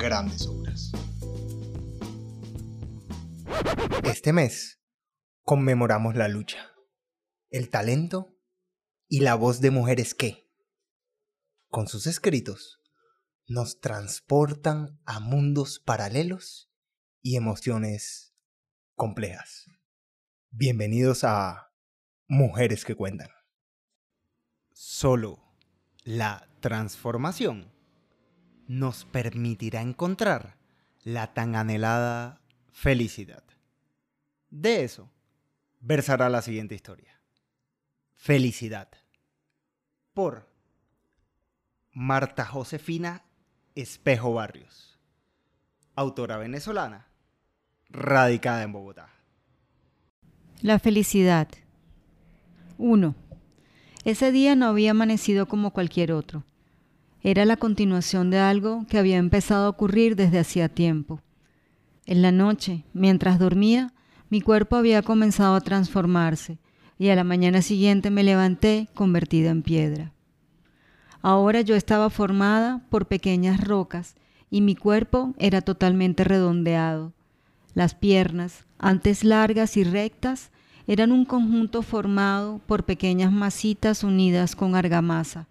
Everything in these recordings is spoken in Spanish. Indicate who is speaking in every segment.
Speaker 1: grandes obras. Este mes conmemoramos la lucha, el talento y la voz de mujeres que, con sus escritos, nos transportan a mundos paralelos y emociones complejas. Bienvenidos a Mujeres que Cuentan. Solo la transformación nos permitirá encontrar la tan anhelada felicidad. De eso versará la siguiente historia. Felicidad. Por Marta Josefina Espejo Barrios. Autora venezolana, radicada en Bogotá.
Speaker 2: La felicidad. 1. Ese día no había amanecido como cualquier otro. Era la continuación de algo que había empezado a ocurrir desde hacía tiempo. En la noche, mientras dormía, mi cuerpo había comenzado a transformarse y a la mañana siguiente me levanté convertida en piedra. Ahora yo estaba formada por pequeñas rocas y mi cuerpo era totalmente redondeado. Las piernas, antes largas y rectas, eran un conjunto formado por pequeñas masitas unidas con argamasa.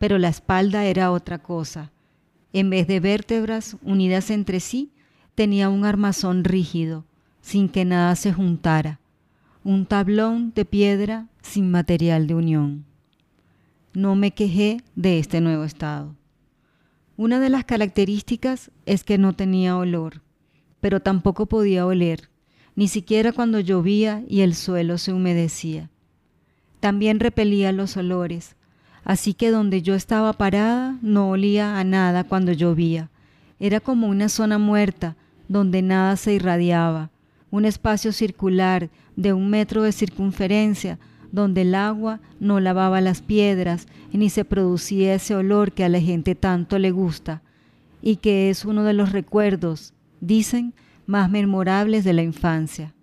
Speaker 2: Pero la espalda era otra cosa. En vez de vértebras unidas entre sí, tenía un armazón rígido, sin que nada se juntara, un tablón de piedra sin material de unión no me quejé de este nuevo estado. Una de las características es que no tenía olor, pero tampoco podía oler, ni siquiera cuando llovía y el suelo se humedecía. También repelía los olores, así que donde yo estaba parada no olía a nada cuando llovía. Era como una zona muerta donde nada se irradiaba, un espacio circular de un metro de circunferencia donde el agua no lavaba las piedras ni se producía ese olor que a la gente tanto le gusta y que es uno de los recuerdos, dicen, más memorables de la infancia.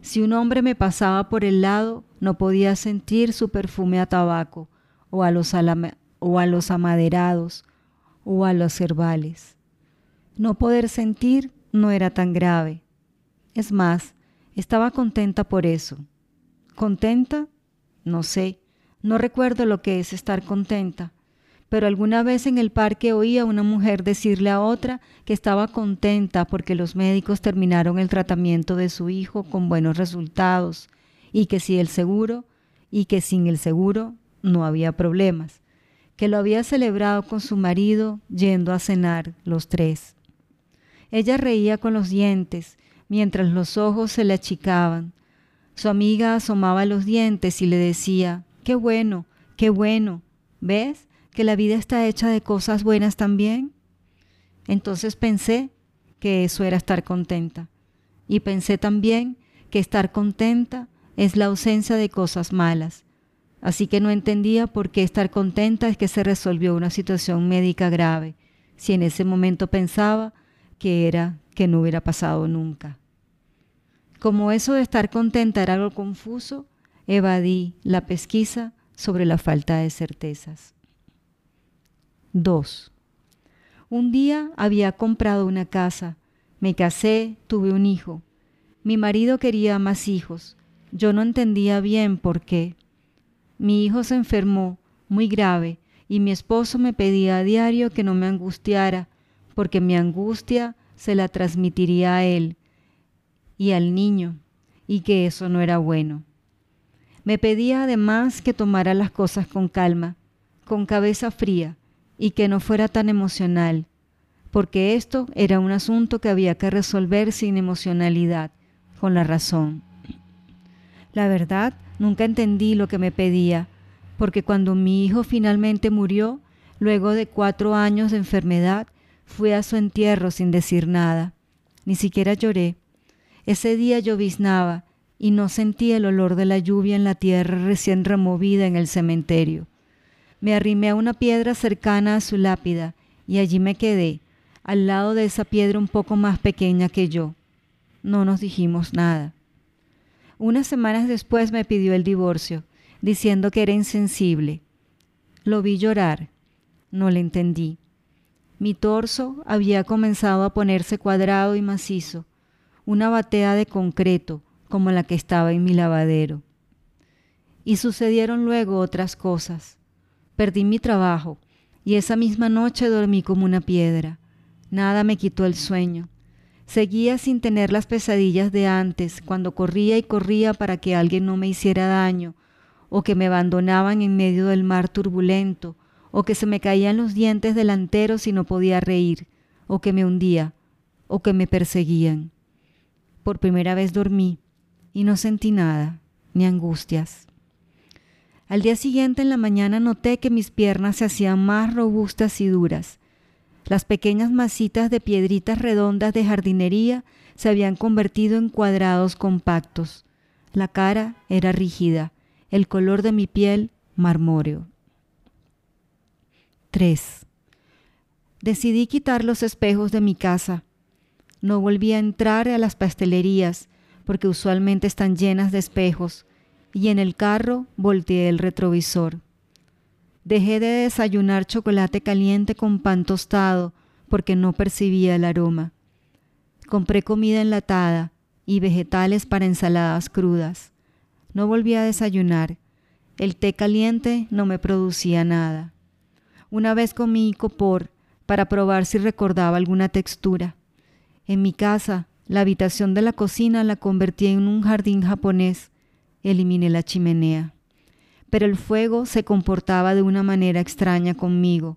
Speaker 2: Si un hombre me pasaba por el lado, no podía sentir su perfume a tabaco o a los, o a los amaderados o a los herbales. No poder sentir no era tan grave. Es más, estaba contenta por eso ¿Contenta? No sé, no recuerdo lo que es estar contenta, pero alguna vez en el parque oí a una mujer decirle a otra que estaba contenta porque los médicos terminaron el tratamiento de su hijo con buenos resultados y que si el seguro y que sin el seguro no había problemas, que lo había celebrado con su marido yendo a cenar los tres. Ella reía con los dientes mientras los ojos se le achicaban su amiga asomaba los dientes y le decía, qué bueno, qué bueno, ¿ves que la vida está hecha de cosas buenas también? Entonces pensé que eso era estar contenta. Y pensé también que estar contenta es la ausencia de cosas malas. Así que no entendía por qué estar contenta es que se resolvió una situación médica grave, si en ese momento pensaba que era que no hubiera pasado nunca. Como eso de estar contenta era algo confuso, evadí la pesquisa sobre la falta de certezas. 2. Un día había comprado una casa, me casé, tuve un hijo. Mi marido quería más hijos. Yo no entendía bien por qué. Mi hijo se enfermó, muy grave, y mi esposo me pedía a diario que no me angustiara, porque mi angustia se la transmitiría a él, y al niño, y que eso no era bueno. Me pedía además que tomara las cosas con calma, con cabeza fría, y que no fuera tan emocional, porque esto era un asunto que había que resolver sin emocionalidad, con la razón. La verdad, nunca entendí lo que me pedía, porque cuando mi hijo finalmente murió, luego de cuatro años de enfermedad, Fui a su entierro sin decir nada. Ni siquiera lloré. Ese día lloviznaba y no sentí el olor de la lluvia en la tierra recién removida en el cementerio. Me arrimé a una piedra cercana a su lápida y allí me quedé, al lado de esa piedra un poco más pequeña que yo. No nos dijimos nada. Unas semanas después me pidió el divorcio, diciendo que era insensible. Lo vi llorar. No le entendí. Mi torso había comenzado a ponerse cuadrado y macizo, una batea de concreto como la que estaba en mi lavadero. Y sucedieron luego otras cosas. Perdí mi trabajo y esa misma noche dormí como una piedra. Nada me quitó el sueño. Seguía sin tener las pesadillas de antes, cuando corría y corría para que alguien no me hiciera daño, o que me abandonaban en medio del mar turbulento, o que se me caían los dientes delanteros y no podía reír, o que me hundía, o que me perseguían. Por primera vez dormí y no sentí nada, ni angustias. Al día siguiente en la mañana noté que mis piernas se hacían más robustas y duras, las pequeñas masitas de piedritas redondas de jardinería se habían convertido en cuadrados compactos. La cara era rígida, el color de mi piel marmóreo. 3. Decidí quitar los espejos de mi casa. No volví a entrar a las pastelerías, porque usualmente están llenas de espejos, y en el carro volteé el retrovisor. Dejé de desayunar chocolate caliente con pan tostado porque no percibía el aroma. Compré comida enlatada y vegetales para ensaladas crudas. No volví a desayunar. El té caliente no me producía nada. Una vez comí copor para probar si recordaba alguna textura. En mi casa, la habitación de la cocina la convertí en un jardín japonés. Eliminé la chimenea pero el fuego se comportaba de una manera extraña conmigo.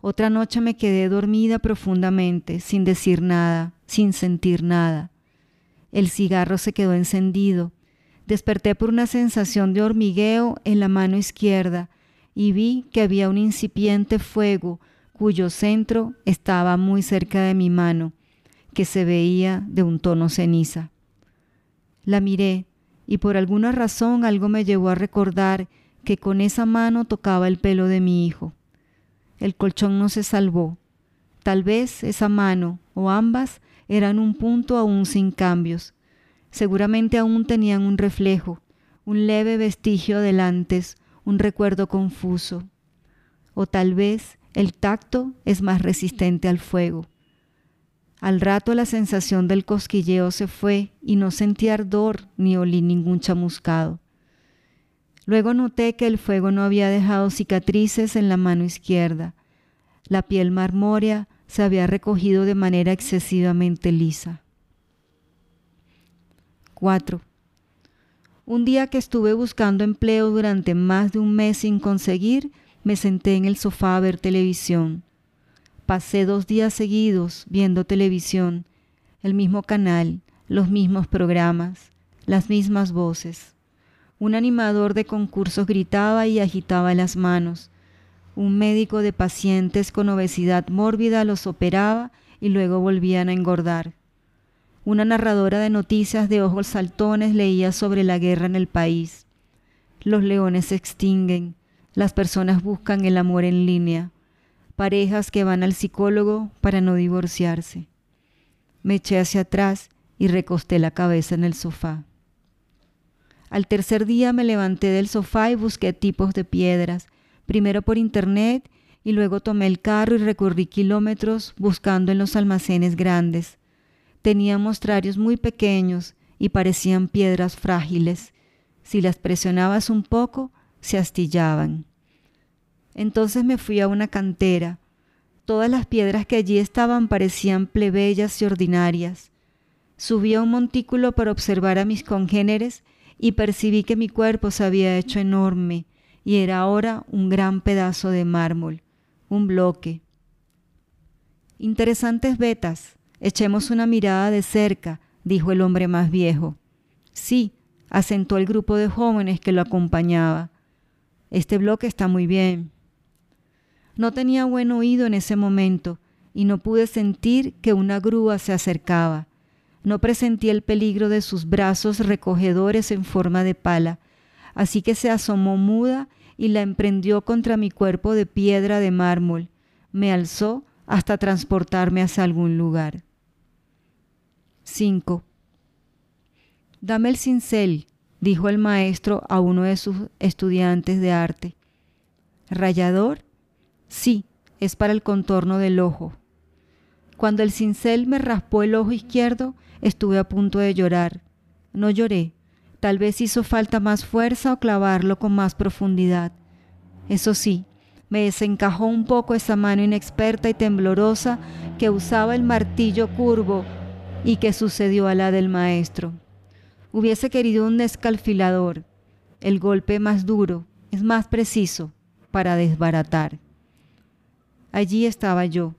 Speaker 2: Otra noche me quedé dormida profundamente, sin decir nada, sin sentir nada. El cigarro se quedó encendido. Desperté por una sensación de hormigueo en la mano izquierda y vi que había un incipiente fuego cuyo centro estaba muy cerca de mi mano, que se veía de un tono ceniza. La miré y por alguna razón algo me llevó a recordar que con esa mano tocaba el pelo de mi hijo. El colchón no se salvó. Tal vez esa mano o ambas eran un punto aún sin cambios. Seguramente aún tenían un reflejo, un leve vestigio del antes, un recuerdo confuso. O tal vez el tacto es más resistente al fuego. Al rato la sensación del cosquilleo se fue y no sentí ardor ni olí ningún chamuscado. Luego noté que el fuego no había dejado cicatrices en la mano izquierda. La piel marmórea se había recogido de manera excesivamente lisa. 4. Un día que estuve buscando empleo durante más de un mes sin conseguir, me senté en el sofá a ver televisión. Pasé dos días seguidos viendo televisión, el mismo canal, los mismos programas, las mismas voces. Un animador de concursos gritaba y agitaba las manos. Un médico de pacientes con obesidad mórbida los operaba y luego volvían a engordar. Una narradora de noticias de ojos saltones leía sobre la guerra en el país. Los leones se extinguen, las personas buscan el amor en línea parejas que van al psicólogo para no divorciarse. Me eché hacia atrás y recosté la cabeza en el sofá. Al tercer día me levanté del sofá y busqué tipos de piedras, primero por internet y luego tomé el carro y recorrí kilómetros buscando en los almacenes grandes. Tenía mostrarios muy pequeños y parecían piedras frágiles. Si las presionabas un poco, se astillaban. Entonces me fui a una cantera. Todas las piedras que allí estaban parecían plebeyas y ordinarias. Subí a un montículo para observar a mis congéneres y percibí que mi cuerpo se había hecho enorme y era ahora un gran pedazo de mármol, un bloque. Interesantes vetas, echemos una mirada de cerca, dijo el hombre más viejo. Sí, asentó el grupo de jóvenes que lo acompañaba. Este bloque está muy bien. No tenía buen oído en ese momento y no pude sentir que una grúa se acercaba. No presentí el peligro de sus brazos recogedores en forma de pala, así que se asomó muda y la emprendió contra mi cuerpo de piedra de mármol. Me alzó hasta transportarme hacia algún lugar. 5. Dame el cincel, dijo el maestro a uno de sus estudiantes de arte. ¿Rayador? Sí, es para el contorno del ojo. Cuando el cincel me raspó el ojo izquierdo, estuve a punto de llorar. No lloré, tal vez hizo falta más fuerza o clavarlo con más profundidad. Eso sí, me desencajó un poco esa mano inexperta y temblorosa que usaba el martillo curvo y que sucedió a la del maestro. Hubiese querido un descalfilador. El golpe más duro es más preciso para desbaratar. Allí estaba yo.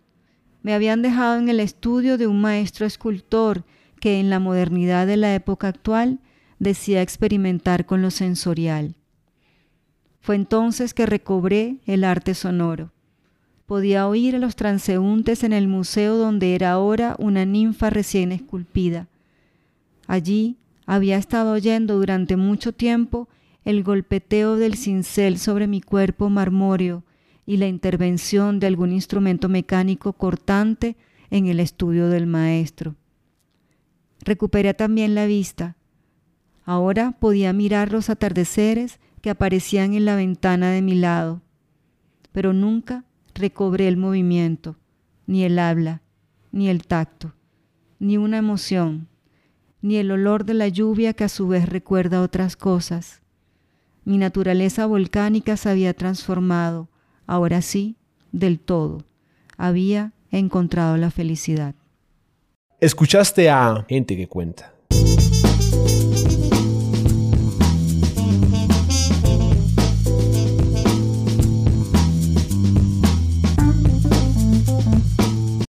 Speaker 2: Me habían dejado en el estudio de un maestro escultor que en la modernidad de la época actual decía experimentar con lo sensorial. Fue entonces que recobré el arte sonoro. Podía oír a los transeúntes en el museo donde era ahora una ninfa recién esculpida. Allí había estado oyendo durante mucho tiempo el golpeteo del cincel sobre mi cuerpo marmóreo y la intervención de algún instrumento mecánico cortante en el estudio del maestro. Recuperé también la vista. Ahora podía mirar los atardeceres que aparecían en la ventana de mi lado, pero nunca recobré el movimiento, ni el habla, ni el tacto, ni una emoción ni el olor de la lluvia que a su vez recuerda otras cosas. Mi naturaleza volcánica se había transformado, ahora sí, del todo. Había encontrado la felicidad.
Speaker 3: Escuchaste a Gente que Cuenta.